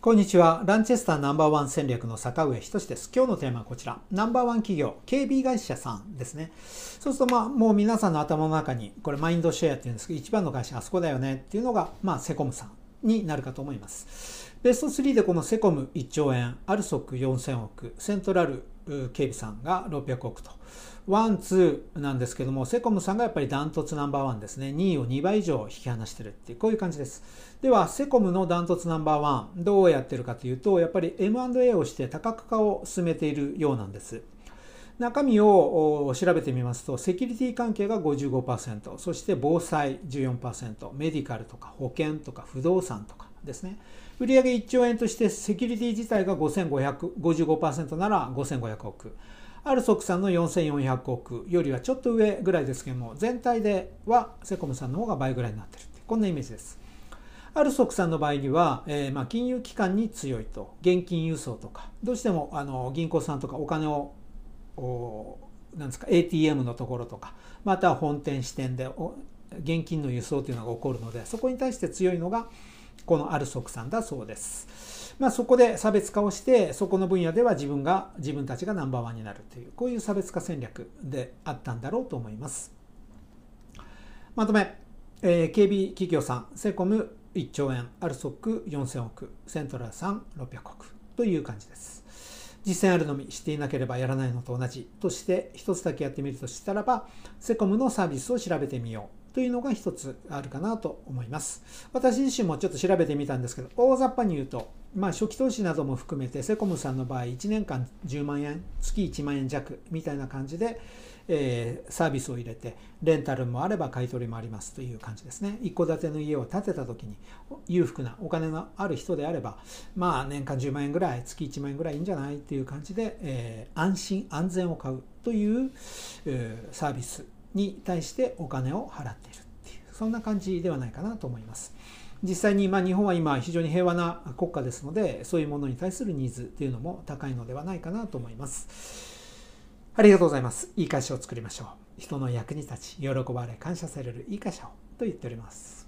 こんにちは。ランチェスターナンバーワン戦略の坂上仁です。今日のテーマはこちら。ナンバーワン企業、警備会社さんですね。そうすると、まあ、もう皆さんの頭の中に、これマインドシェアっていうんですけど、一番の会社あそこだよねっていうのが、まあ、セコムさんになるかと思います。ベスト3でこのセコム1兆円、 ALSOK 4000億、セントラル警備さんが600億と。ワン、ツーなんですけども、セコムさんがやっぱりダントツナンバーワンですね。2位を2倍以上引き離してるっていう、こういう感じです。では、セコムのダントツナンバーワン、どうやってるかというと、やっぱり M&A をして多角化を進めているようなんです。中身を調べてみますと、セキュリティ関係が55%、そして防災14%、メディカルとか保険とか不動産とかですね。売上1兆円としてセキュリティ自体が5555%なら5500億。アルソックさんの4400億よりはちょっと上ぐらいですけども、全体ではセコムさんの方が倍ぐらいになってるってこんなイメージです。アルソックさんの場合には、えー、まあ金融機関に強いと、現金輸送とか、どうしてもあの銀行さんとかお金をなんですか ATM のところとかまた本店支店で現金の輸送というのが起こるのでそこに対して強いのがこのアルソクさんだそうです。まあ、そこで差別化をしてそこの分野では自分が自分たちがナンバーワンになるというこういう差別化戦略であったんだろうと思います。まとめ、えー、警備企業さんセコム1兆円アルソック4000億セントラルさん600億という感じです。実践あるのみしていなければやらないのと同じとして一つだけやってみるとしたらばセコムのサービスを調べてみようというのが一つあるかなと思います。私自身もちょっと調べてみたんですけど、大雑把に言うと、まあ、初期投資なども含めて、セコムさんの場合、1年間10万円、月1万円弱みたいな感じで、えー、サービスを入れて、レンタルもあれば買い取りもありますという感じですね。一戸建ての家を建てた時に、裕福なお金のある人であれば、まあ、年間10万円ぐらい、月1万円ぐらいいいんじゃないっていう感じで、えー、安心、安全を買うという、えー、サービスに対してお金を払っているっていうそんな感じではないかなと思います。実際にま日本は今非常に平和な国家ですのでそういうものに対するニーズっていうのも高いのではないかなと思います。ありがとうございます。いい会社を作りましょう。人の役に立ち、喜ばれ、感謝されるいい会社をと言っております。